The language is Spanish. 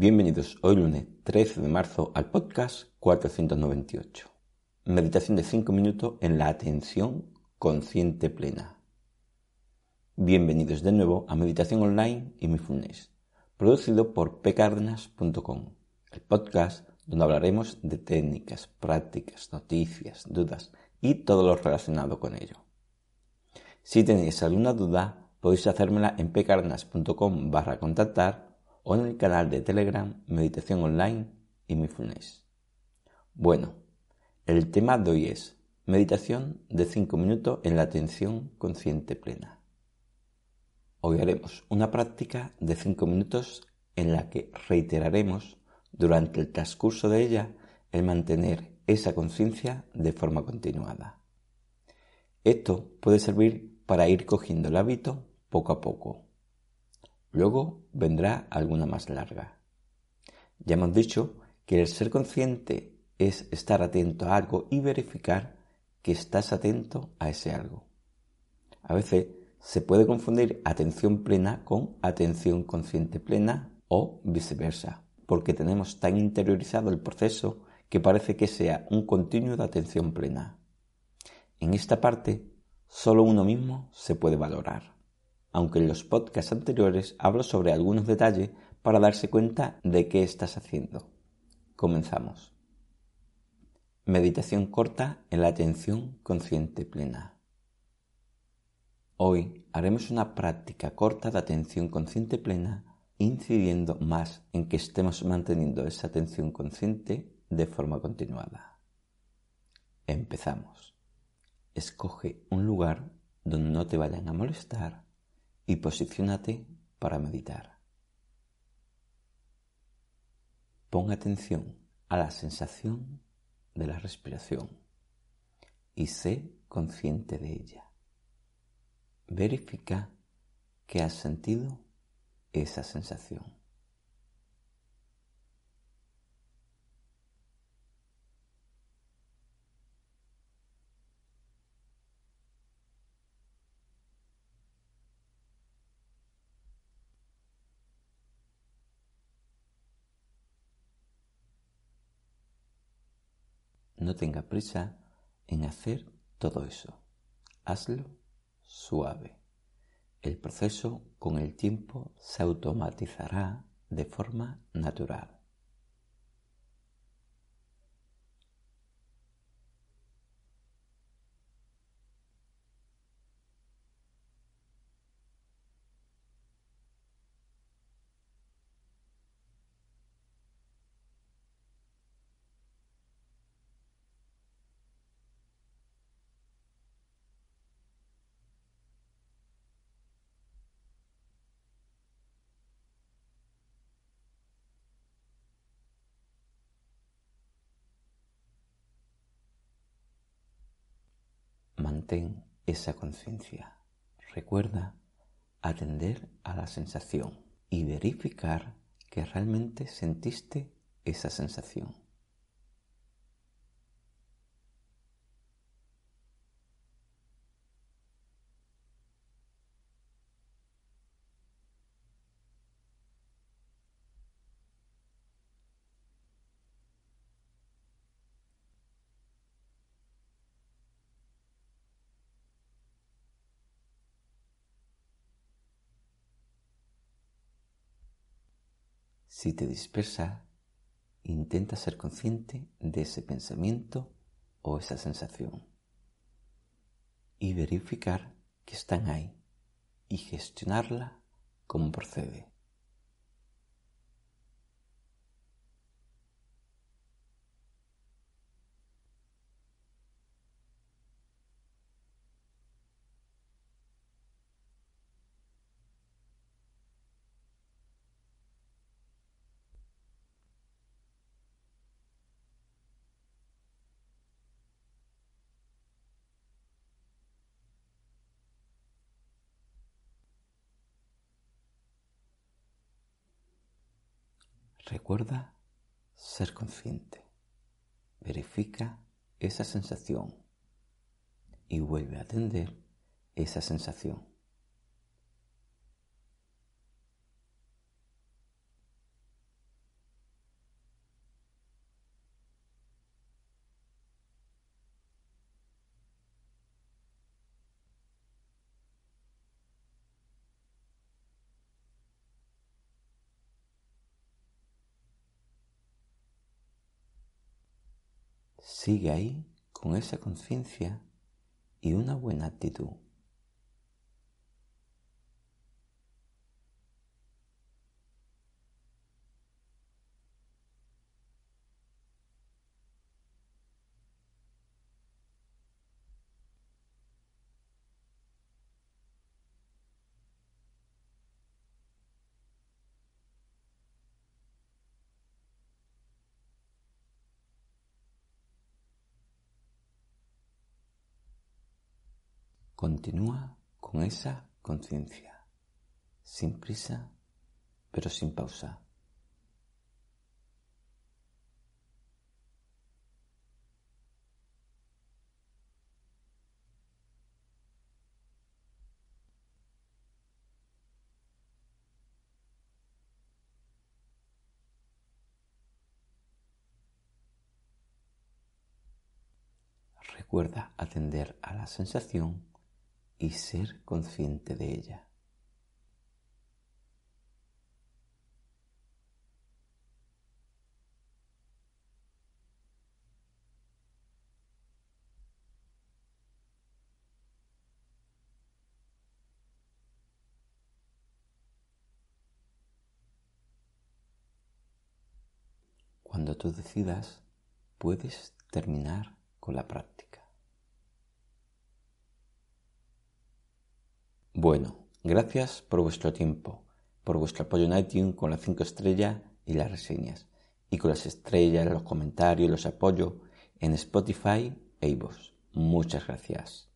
Bienvenidos hoy lunes 13 de marzo al podcast 498. Meditación de 5 minutos en la atención consciente plena. Bienvenidos de nuevo a Meditación Online y Mindfulness, producido por pcardenas.com, el podcast donde hablaremos de técnicas, prácticas, noticias, dudas y todo lo relacionado con ello. Si tenéis alguna duda, podéis hacérmela en pcardenas.com barra contactar o en el canal de Telegram Meditación Online y Mindfulness. Bueno, el tema de hoy es meditación de 5 minutos en la atención consciente plena. Hoy haremos una práctica de 5 minutos en la que reiteraremos durante el transcurso de ella el mantener esa conciencia de forma continuada. Esto puede servir para ir cogiendo el hábito poco a poco Luego vendrá alguna más larga. Ya hemos dicho que el ser consciente es estar atento a algo y verificar que estás atento a ese algo. A veces se puede confundir atención plena con atención consciente plena o viceversa, porque tenemos tan interiorizado el proceso que parece que sea un continuo de atención plena. En esta parte, solo uno mismo se puede valorar aunque en los podcasts anteriores hablo sobre algunos detalles para darse cuenta de qué estás haciendo. Comenzamos. Meditación corta en la atención consciente plena. Hoy haremos una práctica corta de atención consciente plena, incidiendo más en que estemos manteniendo esa atención consciente de forma continuada. Empezamos. Escoge un lugar donde no te vayan a molestar y posiciónate para meditar. Pon atención a la sensación de la respiración y sé consciente de ella. Verifica que has sentido esa sensación. No tenga prisa en hacer todo eso. Hazlo suave. El proceso con el tiempo se automatizará de forma natural. Mantén esa conciencia. Recuerda atender a la sensación y verificar que realmente sentiste esa sensación. Si te dispersa, intenta ser consciente de ese pensamiento o esa sensación y verificar que están ahí y gestionarla como procede. Recuerda ser consciente. Verifica esa sensación y vuelve a atender esa sensación. Sigue ahí con esa conciencia y una buena actitud. Continúa con esa conciencia, sin prisa, pero sin pausa. Recuerda atender a la sensación y ser consciente de ella. Cuando tú decidas, puedes terminar con la práctica. Bueno, gracias por vuestro tiempo, por vuestro apoyo en iTunes con las 5 estrellas y las reseñas, y con las estrellas, los comentarios los apoyos en Spotify e iVoox. Muchas gracias.